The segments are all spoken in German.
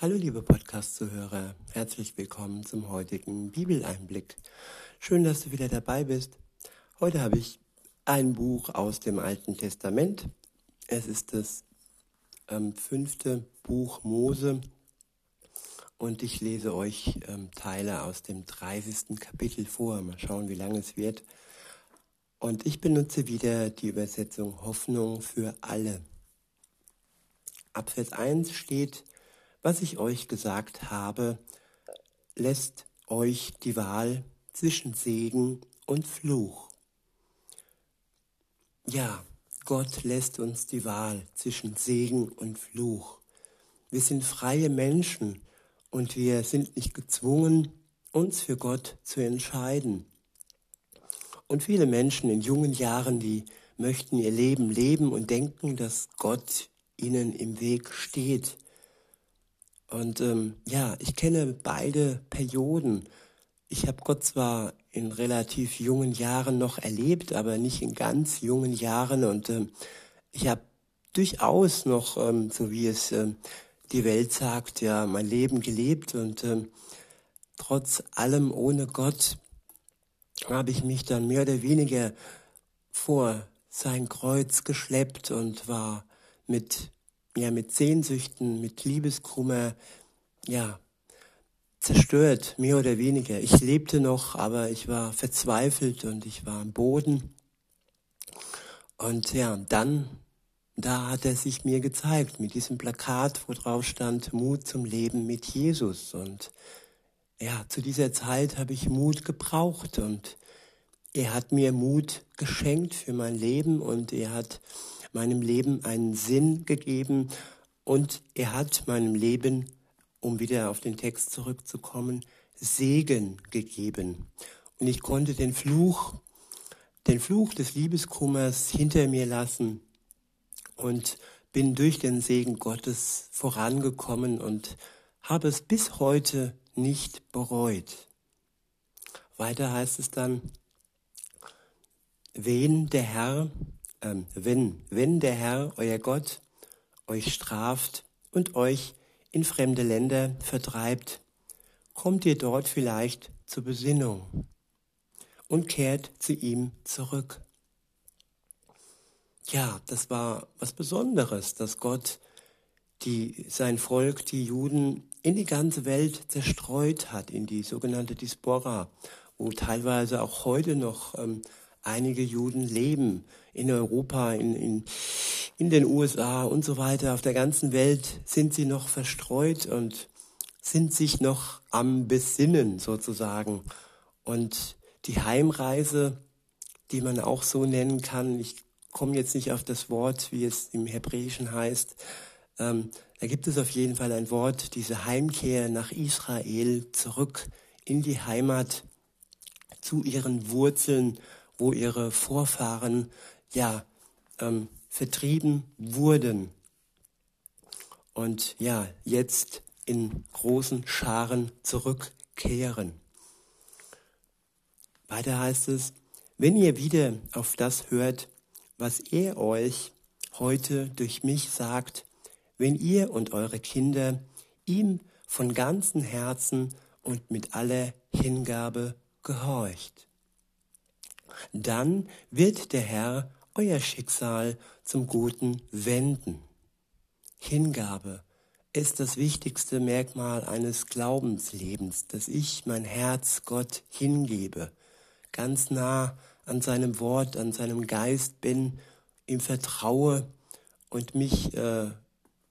Hallo liebe Podcast-Zuhörer, herzlich willkommen zum heutigen Bibeleinblick. Schön, dass du wieder dabei bist. Heute habe ich ein Buch aus dem Alten Testament. Es ist das ähm, fünfte Buch Mose und ich lese euch ähm, Teile aus dem 30. Kapitel vor. Mal schauen, wie lange es wird. Und ich benutze wieder die Übersetzung Hoffnung für alle. Ab Vers 1 steht, was ich euch gesagt habe, lässt euch die Wahl zwischen Segen und Fluch. Ja, Gott lässt uns die Wahl zwischen Segen und Fluch. Wir sind freie Menschen und wir sind nicht gezwungen, uns für Gott zu entscheiden. Und viele Menschen in jungen Jahren, die möchten ihr Leben leben und denken, dass Gott ihnen im Weg steht. Und ähm, ja, ich kenne beide Perioden. Ich habe Gott zwar in relativ jungen Jahren noch erlebt, aber nicht in ganz jungen Jahren. Und ähm, ich habe durchaus noch, ähm, so wie es ähm, die Welt sagt, ja, mein Leben gelebt. Und ähm, trotz allem ohne Gott habe ich mich dann mehr oder weniger vor sein Kreuz geschleppt und war mit ja, mit Sehnsüchten, mit Liebeskummer, ja, zerstört, mehr oder weniger. Ich lebte noch, aber ich war verzweifelt und ich war am Boden. Und ja, dann, da hat er sich mir gezeigt mit diesem Plakat, wo drauf stand Mut zum Leben mit Jesus. Und ja, zu dieser Zeit habe ich Mut gebraucht und er hat mir Mut geschenkt für mein Leben und er hat meinem Leben einen Sinn gegeben und er hat meinem Leben, um wieder auf den Text zurückzukommen, Segen gegeben. Und ich konnte den Fluch, den Fluch des Liebeskummers hinter mir lassen und bin durch den Segen Gottes vorangekommen und habe es bis heute nicht bereut. Weiter heißt es dann, wen der Herr ähm, wenn, wenn der Herr, euer Gott, euch straft und euch in fremde Länder vertreibt, kommt ihr dort vielleicht zur Besinnung und kehrt zu ihm zurück. Ja, das war was Besonderes, dass Gott die, sein Volk, die Juden, in die ganze Welt zerstreut hat, in die sogenannte Diaspora, wo teilweise auch heute noch ähm, einige Juden leben in Europa, in, in, in den USA und so weiter. Auf der ganzen Welt sind sie noch verstreut und sind sich noch am Besinnen sozusagen. Und die Heimreise, die man auch so nennen kann, ich komme jetzt nicht auf das Wort, wie es im Hebräischen heißt, ähm, da gibt es auf jeden Fall ein Wort, diese Heimkehr nach Israel, zurück in die Heimat, zu ihren Wurzeln wo ihre Vorfahren ja ähm, vertrieben wurden und ja jetzt in großen Scharen zurückkehren. Weiter heißt es, wenn ihr wieder auf das hört, was er euch heute durch mich sagt, wenn ihr und eure Kinder ihm von ganzem Herzen und mit aller Hingabe gehorcht dann wird der Herr euer Schicksal zum Guten wenden. Hingabe ist das wichtigste Merkmal eines Glaubenslebens, dass ich mein Herz Gott hingebe, ganz nah an seinem Wort, an seinem Geist bin, ihm vertraue und mich äh,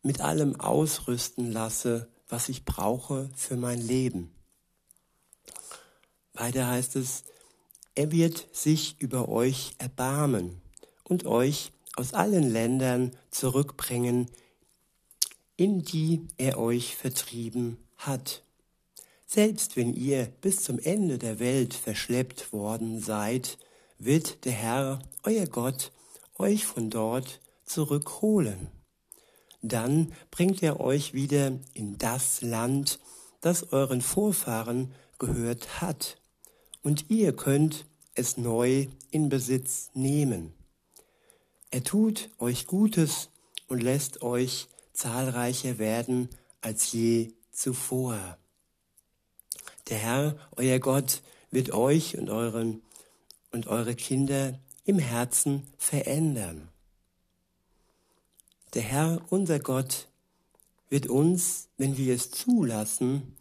mit allem ausrüsten lasse, was ich brauche für mein Leben. Weiter heißt es, er wird sich über euch erbarmen und euch aus allen Ländern zurückbringen, in die er euch vertrieben hat. Selbst wenn ihr bis zum Ende der Welt verschleppt worden seid, wird der Herr, euer Gott, euch von dort zurückholen. Dann bringt er euch wieder in das Land, das euren Vorfahren gehört hat und ihr könnt es neu in Besitz nehmen. Er tut euch Gutes und lässt euch zahlreicher werden als je zuvor. Der Herr, euer Gott, wird euch und euren und eure Kinder im Herzen verändern. Der Herr, unser Gott, wird uns, wenn wir es zulassen,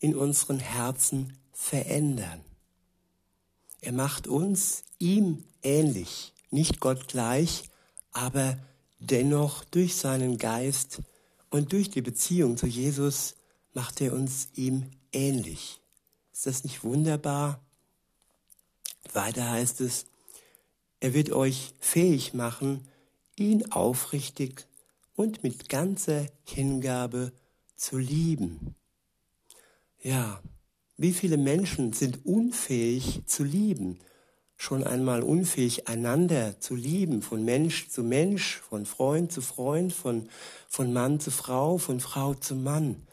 in unseren Herzen verändern. Er macht uns ihm ähnlich, nicht Gott gleich, aber dennoch durch seinen Geist und durch die Beziehung zu Jesus macht er uns ihm ähnlich. Ist das nicht wunderbar? Weiter heißt es, er wird euch fähig machen, ihn aufrichtig und mit ganzer Hingabe zu lieben. Ja, wie viele Menschen sind unfähig zu lieben, schon einmal unfähig einander zu lieben, von Mensch zu Mensch, von Freund zu Freund, von, von Mann zu Frau, von Frau zu Mann.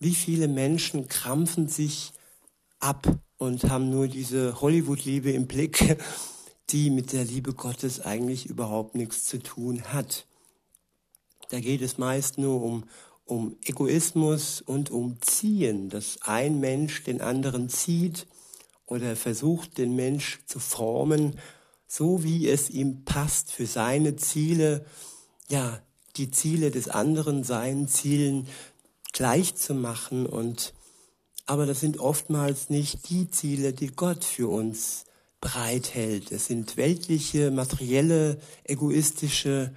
Wie viele Menschen krampfen sich ab und haben nur diese Hollywood-Liebe im Blick, die mit der Liebe Gottes eigentlich überhaupt nichts zu tun hat. Da geht es meist nur um, um Egoismus und um Ziehen, dass ein Mensch den anderen zieht oder versucht, den Mensch zu formen, so wie es ihm passt für seine Ziele, ja, die Ziele des anderen seinen Zielen gleich zu machen und aber das sind oftmals nicht die Ziele, die Gott für uns bereithält. Es sind weltliche, materielle, egoistische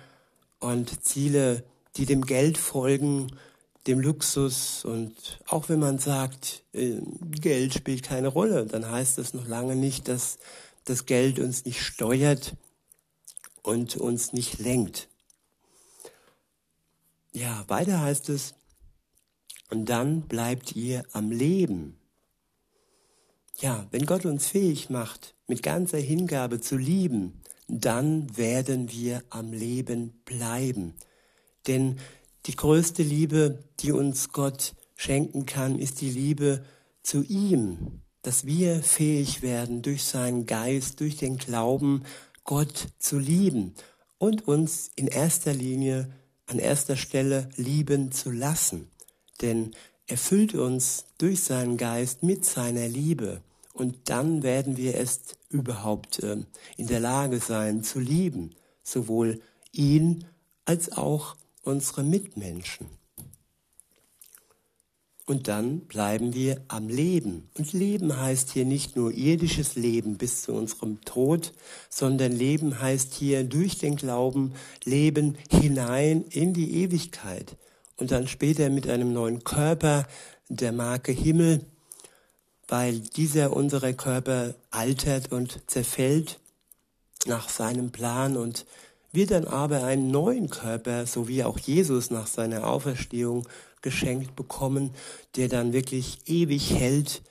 und Ziele, die dem Geld folgen, dem Luxus und auch wenn man sagt, äh, Geld spielt keine Rolle, dann heißt das noch lange nicht, dass das Geld uns nicht steuert und uns nicht lenkt. Ja, weiter heißt es, und dann bleibt ihr am Leben. Ja, wenn Gott uns fähig macht, mit ganzer Hingabe zu lieben, dann werden wir am Leben bleiben. Denn die größte Liebe, die uns Gott schenken kann, ist die Liebe zu ihm, dass wir fähig werden, durch seinen Geist, durch den Glauben, Gott zu lieben und uns in erster Linie, an erster Stelle lieben zu lassen. Denn er füllt uns durch seinen Geist mit seiner Liebe und dann werden wir es überhaupt äh, in der Lage sein zu lieben, sowohl ihn als auch unsere Mitmenschen. Und dann bleiben wir am Leben. Und Leben heißt hier nicht nur irdisches Leben bis zu unserem Tod, sondern Leben heißt hier durch den Glauben Leben hinein in die Ewigkeit und dann später mit einem neuen Körper der Marke Himmel, weil dieser unsere Körper altert und zerfällt nach seinem Plan und wir dann aber einen neuen Körper, so wie auch Jesus nach seiner Auferstehung geschenkt bekommen, der dann wirklich ewig hält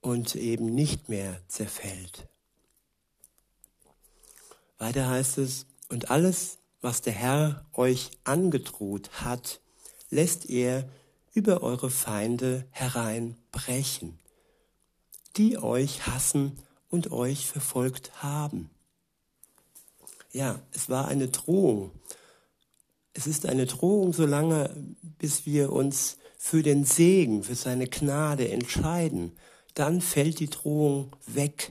und eben nicht mehr zerfällt. Weiter heißt es, und alles, was der Herr euch angedroht hat, lässt er über eure Feinde hereinbrechen, die euch hassen und euch verfolgt haben. Ja, es war eine Drohung. Es ist eine Drohung, solange bis wir uns für den Segen, für seine Gnade entscheiden. Dann fällt die Drohung weg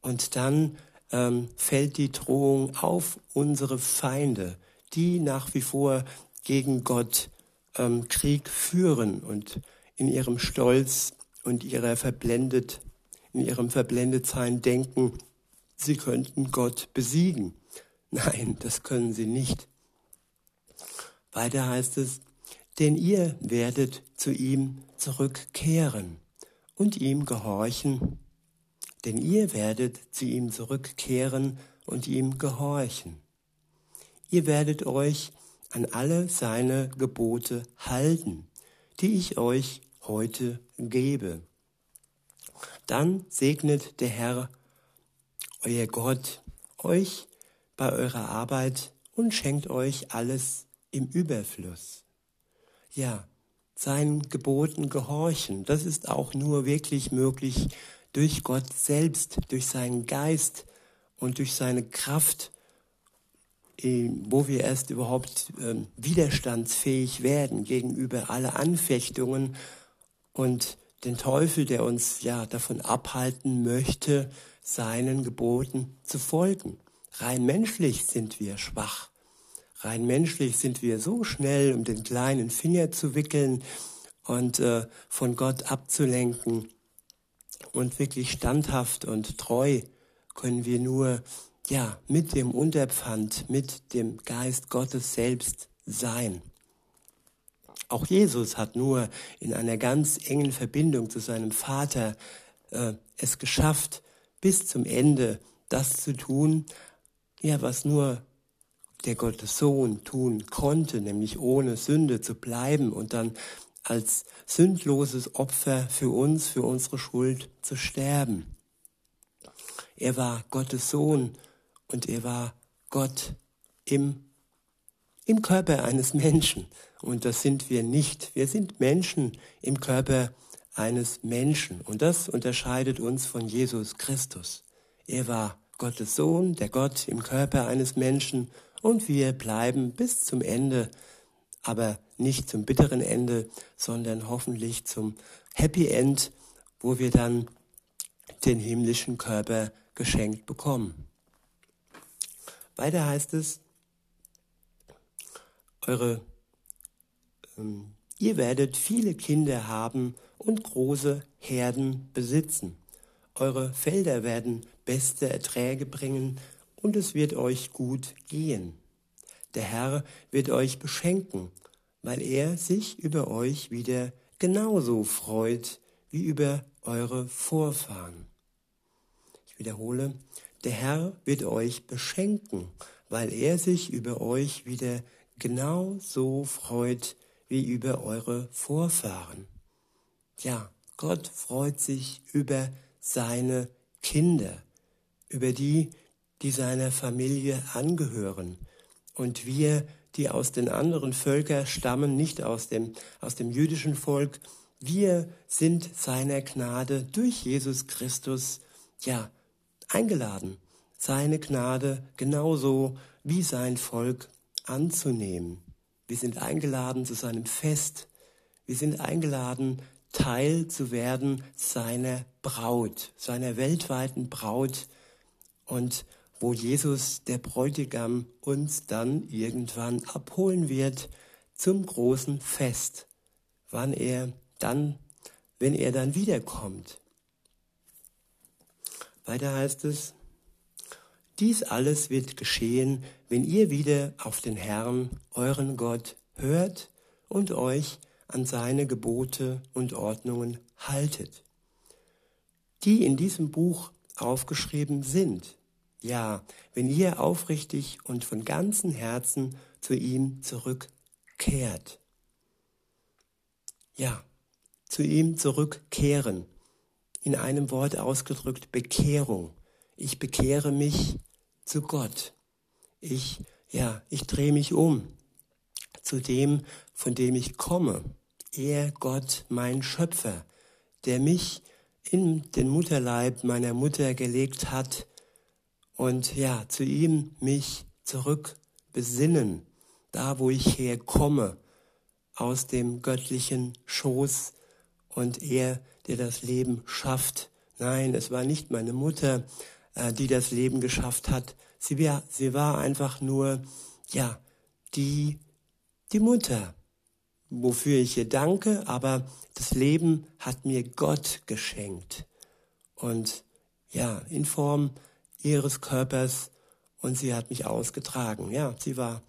und dann ähm, fällt die Drohung auf unsere Feinde, die nach wie vor gegen Gott ähm, Krieg führen und in ihrem Stolz und ihrer verblendet, in ihrem Verblendetsein denken, sie könnten Gott besiegen. Nein, das können sie nicht. Weiter heißt es, denn ihr werdet zu ihm zurückkehren und ihm gehorchen. Denn ihr werdet zu ihm zurückkehren und ihm gehorchen. Ihr werdet euch an alle seine Gebote halten, die ich euch heute gebe. Dann segnet der Herr, euer Gott, euch bei eurer Arbeit und schenkt euch alles im Überfluss. Ja, seinen Geboten gehorchen, das ist auch nur wirklich möglich durch Gott selbst, durch seinen Geist und durch seine Kraft wo wir erst überhaupt ähm, widerstandsfähig werden gegenüber aller Anfechtungen und den Teufel, der uns ja davon abhalten möchte, seinen Geboten zu folgen. Rein menschlich sind wir schwach. Rein menschlich sind wir so schnell, um den kleinen Finger zu wickeln und äh, von Gott abzulenken. Und wirklich standhaft und treu können wir nur ja mit dem Unterpfand, mit dem Geist Gottes selbst sein. Auch Jesus hat nur in einer ganz engen Verbindung zu seinem Vater äh, es geschafft, bis zum Ende das zu tun, ja, was nur der Gottes Sohn tun konnte, nämlich ohne Sünde zu bleiben und dann als sündloses Opfer für uns, für unsere Schuld zu sterben. Er war Gottes Sohn und er war Gott im, im Körper eines Menschen. Und das sind wir nicht. Wir sind Menschen im Körper eines Menschen. Und das unterscheidet uns von Jesus Christus. Er war Gottes Sohn, der Gott im Körper eines Menschen und wir bleiben bis zum Ende, aber nicht zum bitteren Ende, sondern hoffentlich zum Happy End, wo wir dann den himmlischen Körper geschenkt bekommen. Weiter heißt es, eure, ähm, ihr werdet viele Kinder haben und große Herden besitzen. Eure Felder werden beste Erträge bringen und es wird euch gut gehen. Der Herr wird euch beschenken, weil er sich über euch wieder genauso freut wie über eure Vorfahren. Ich wiederhole, der Herr wird euch beschenken, weil er sich über euch wieder genauso freut wie über eure Vorfahren. Ja, Gott freut sich über seine Kinder, über die, die seiner Familie angehören. Und wir, die aus den anderen Völkern stammen, nicht aus dem, aus dem jüdischen Volk, wir sind seiner Gnade durch Jesus Christus, ja, eingeladen, seine Gnade genauso wie sein Volk anzunehmen. Wir sind eingeladen zu seinem Fest. Wir sind eingeladen, Teil zu werden seiner Braut, seiner weltweiten Braut. Und wo Jesus, der Bräutigam, uns dann irgendwann abholen wird zum großen Fest, wann er dann, wenn er dann wiederkommt. Weiter heißt es, dies alles wird geschehen, wenn ihr wieder auf den Herrn, euren Gott, hört und euch an seine Gebote und Ordnungen haltet, die in diesem Buch aufgeschrieben sind ja, wenn ihr aufrichtig und von ganzem Herzen zu ihm zurückkehrt. Ja, zu ihm zurückkehren. In einem Wort ausgedrückt Bekehrung. Ich bekehre mich zu Gott. Ich, ja, ich drehe mich um zu dem, von dem ich komme. Er, Gott, mein Schöpfer, der mich in den Mutterleib meiner Mutter gelegt hat und ja, zu ihm mich zurück besinnen, da wo ich herkomme, aus dem göttlichen Schoß und er, der das Leben schafft. Nein, es war nicht meine Mutter, äh, die das Leben geschafft hat. Sie war, sie war einfach nur, ja, die, die Mutter, wofür ich ihr danke, aber das Leben hat mir Gott geschenkt. Und ja, in Form ihres Körpers und sie hat mich ausgetragen. Ja, sie war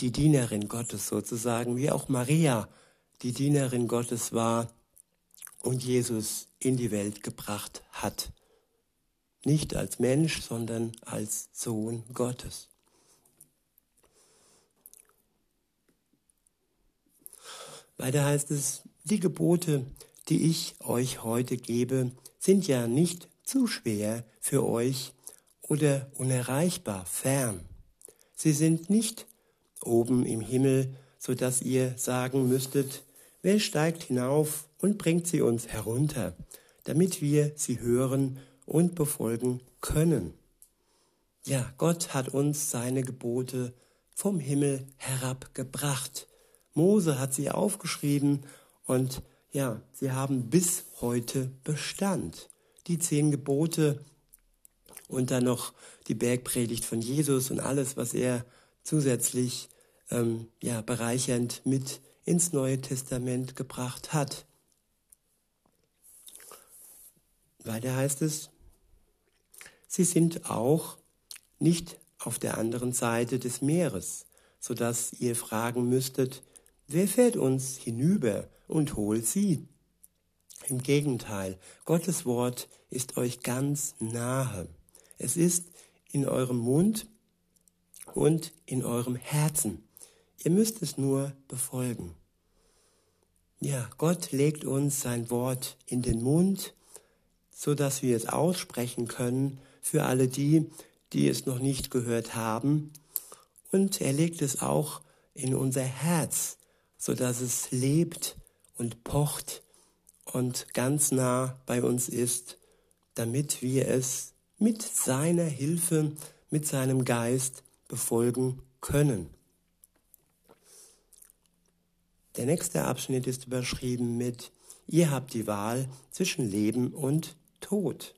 die Dienerin Gottes sozusagen, wie auch Maria die Dienerin Gottes war und Jesus in die Welt gebracht hat. Nicht als Mensch, sondern als Sohn Gottes. Weiter heißt es, die Gebote, die ich euch heute gebe, sind ja nicht zu schwer für euch oder unerreichbar, fern. Sie sind nicht oben im Himmel, so dass ihr sagen müsstet, wer steigt hinauf und bringt sie uns herunter, damit wir sie hören und befolgen können. Ja, Gott hat uns seine Gebote vom Himmel herabgebracht. Mose hat sie aufgeschrieben und ja, sie haben bis heute Bestand. Die zehn Gebote und dann noch die Bergpredigt von Jesus und alles, was er zusätzlich ähm, ja, bereichernd mit ins Neue Testament gebracht hat. Weiter heißt es, sie sind auch nicht auf der anderen Seite des Meeres, so dass ihr fragen müsstet, wer fährt uns hinüber und holt sie? Im Gegenteil, Gottes Wort ist euch ganz nahe. Es ist in eurem Mund und in eurem Herzen. Ihr müsst es nur befolgen. Ja, Gott legt uns sein Wort in den Mund, so dass wir es aussprechen können für alle die, die es noch nicht gehört haben. Und er legt es auch in unser Herz, so dass es lebt und pocht und ganz nah bei uns ist, damit wir es mit seiner Hilfe, mit seinem Geist befolgen können. Der nächste Abschnitt ist überschrieben mit Ihr habt die Wahl zwischen Leben und Tod.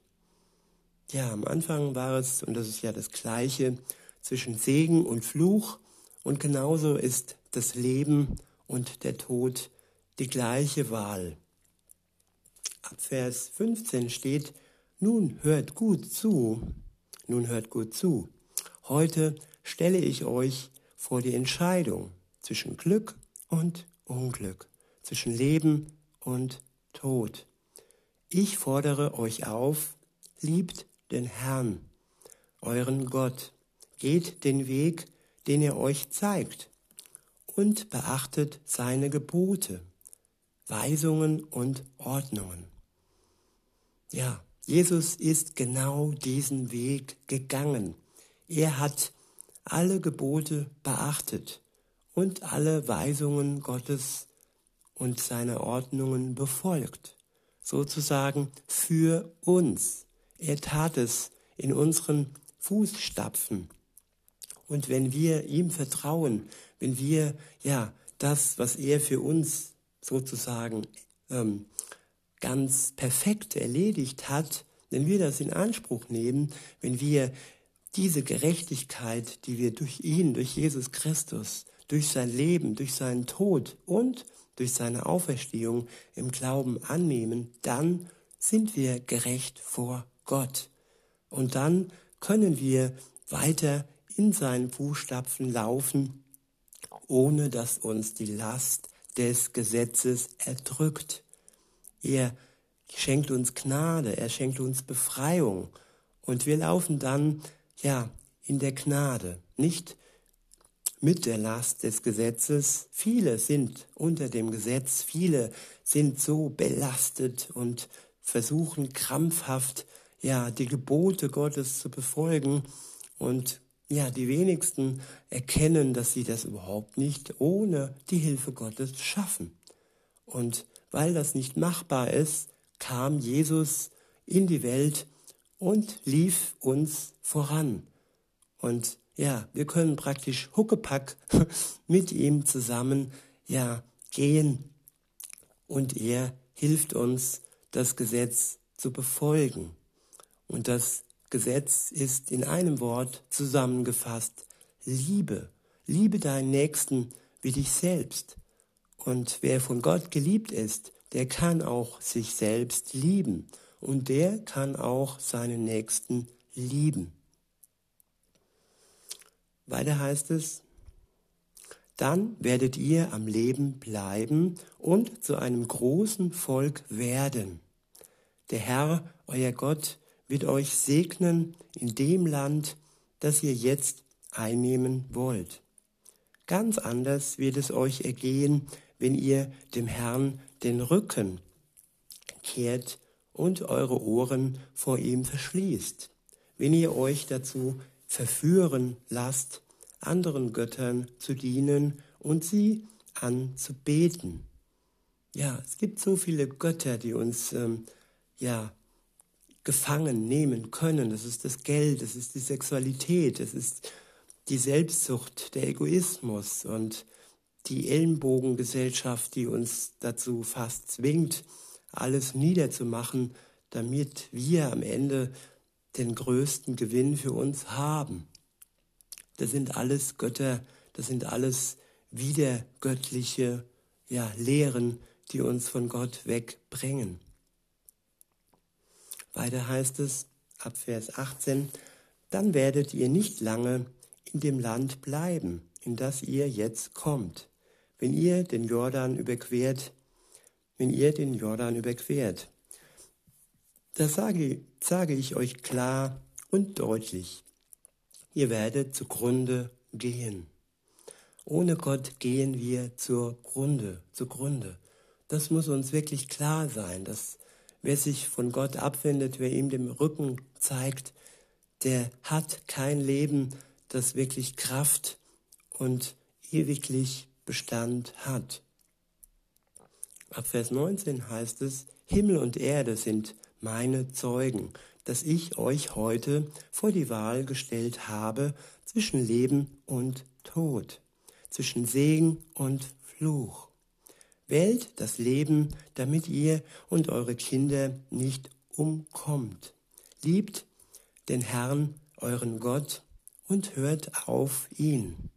Ja, am Anfang war es, und das ist ja das Gleiche, zwischen Segen und Fluch, und genauso ist das Leben und der Tod die gleiche Wahl. Ab Vers 15 steht, nun hört gut zu, nun hört gut zu. Heute stelle ich euch vor die Entscheidung zwischen Glück und Unglück, zwischen Leben und Tod. Ich fordere euch auf, liebt den Herrn, euren Gott, geht den Weg, den er euch zeigt, und beachtet seine Gebote, Weisungen und Ordnungen. Ja, Jesus ist genau diesen Weg gegangen. Er hat alle Gebote beachtet und alle Weisungen Gottes und seine Ordnungen befolgt, sozusagen für uns. Er tat es in unseren Fußstapfen. Und wenn wir ihm vertrauen, wenn wir ja das, was er für uns sozusagen ähm, ganz perfekt erledigt hat, wenn wir das in Anspruch nehmen, wenn wir diese Gerechtigkeit, die wir durch ihn, durch Jesus Christus, durch sein Leben, durch seinen Tod und durch seine Auferstehung im Glauben annehmen, dann sind wir gerecht vor Gott. Und dann können wir weiter in seinen Fußstapfen laufen, ohne dass uns die Last des Gesetzes erdrückt. Er schenkt uns Gnade, er schenkt uns Befreiung und wir laufen dann, ja, in der Gnade, nicht mit der Last des Gesetzes. Viele sind unter dem Gesetz, viele sind so belastet und versuchen krampfhaft, ja, die Gebote Gottes zu befolgen und ja, die wenigsten erkennen, dass sie das überhaupt nicht ohne die Hilfe Gottes schaffen. Und weil das nicht machbar ist, kam Jesus in die Welt und lief uns voran. Und ja, wir können praktisch Huckepack mit ihm zusammen, ja, gehen. Und er hilft uns, das Gesetz zu befolgen. Und das Gesetz ist in einem Wort zusammengefasst. Liebe. Liebe deinen Nächsten wie dich selbst. Und wer von Gott geliebt ist, der kann auch sich selbst lieben und der kann auch seinen Nächsten lieben. Weiter heißt es, dann werdet ihr am Leben bleiben und zu einem großen Volk werden. Der Herr, euer Gott, wird euch segnen in dem Land, das ihr jetzt einnehmen wollt. Ganz anders wird es euch ergehen, wenn ihr dem Herrn den Rücken kehrt und eure Ohren vor ihm verschließt, wenn ihr euch dazu verführen lasst, anderen Göttern zu dienen und sie anzubeten. Ja, es gibt so viele Götter, die uns ähm, ja gefangen nehmen können. Das ist das Geld, das ist die Sexualität, das ist die Selbstsucht, der Egoismus und die Ellenbogengesellschaft, die uns dazu fast zwingt, alles niederzumachen, damit wir am Ende den größten Gewinn für uns haben. Das sind alles Götter, das sind alles wiedergöttliche ja, Lehren, die uns von Gott wegbringen. Weiter heißt es ab Vers 18, dann werdet ihr nicht lange in dem Land bleiben, in das ihr jetzt kommt, wenn ihr den Jordan überquert, wenn ihr den Jordan überquert. Das sage, sage ich euch klar und deutlich. Ihr werdet zugrunde gehen. Ohne Gott gehen wir zur Grunde, zugrunde. Das muss uns wirklich klar sein, dass wer sich von Gott abwendet, wer ihm den Rücken zeigt, der hat kein Leben, das wirklich Kraft und ewiglich Bestand hat. Ab Vers 19 heißt es, Himmel und Erde sind meine Zeugen, dass ich euch heute vor die Wahl gestellt habe zwischen Leben und Tod, zwischen Segen und Fluch. Wählt das Leben, damit ihr und eure Kinder nicht umkommt. Liebt den Herrn, euren Gott, und hört auf ihn.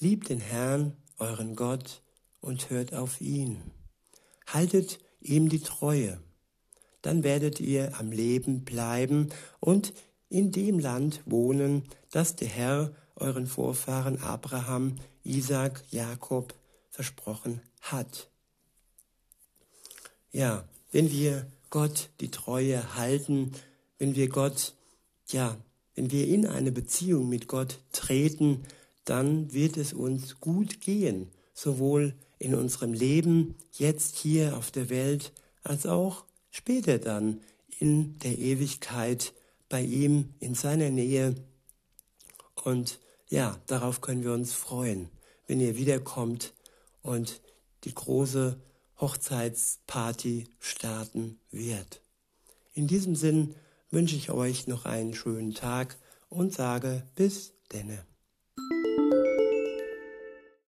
Liebt den Herrn, euren Gott, und hört auf ihn. Haltet ihm die Treue. Dann werdet ihr am Leben bleiben und in dem Land wohnen, das der Herr euren Vorfahren Abraham, Isaac, Jakob versprochen hat. Ja, wenn wir Gott die Treue halten, wenn wir Gott ja wenn wir in eine Beziehung mit Gott treten, dann wird es uns gut gehen, sowohl in unserem Leben, jetzt hier auf der Welt, als auch später dann in der Ewigkeit bei ihm in seiner Nähe. Und ja, darauf können wir uns freuen, wenn er wiederkommt und die große Hochzeitsparty starten wird. In diesem Sinn wünsche ich euch noch einen schönen Tag und sage bis denne.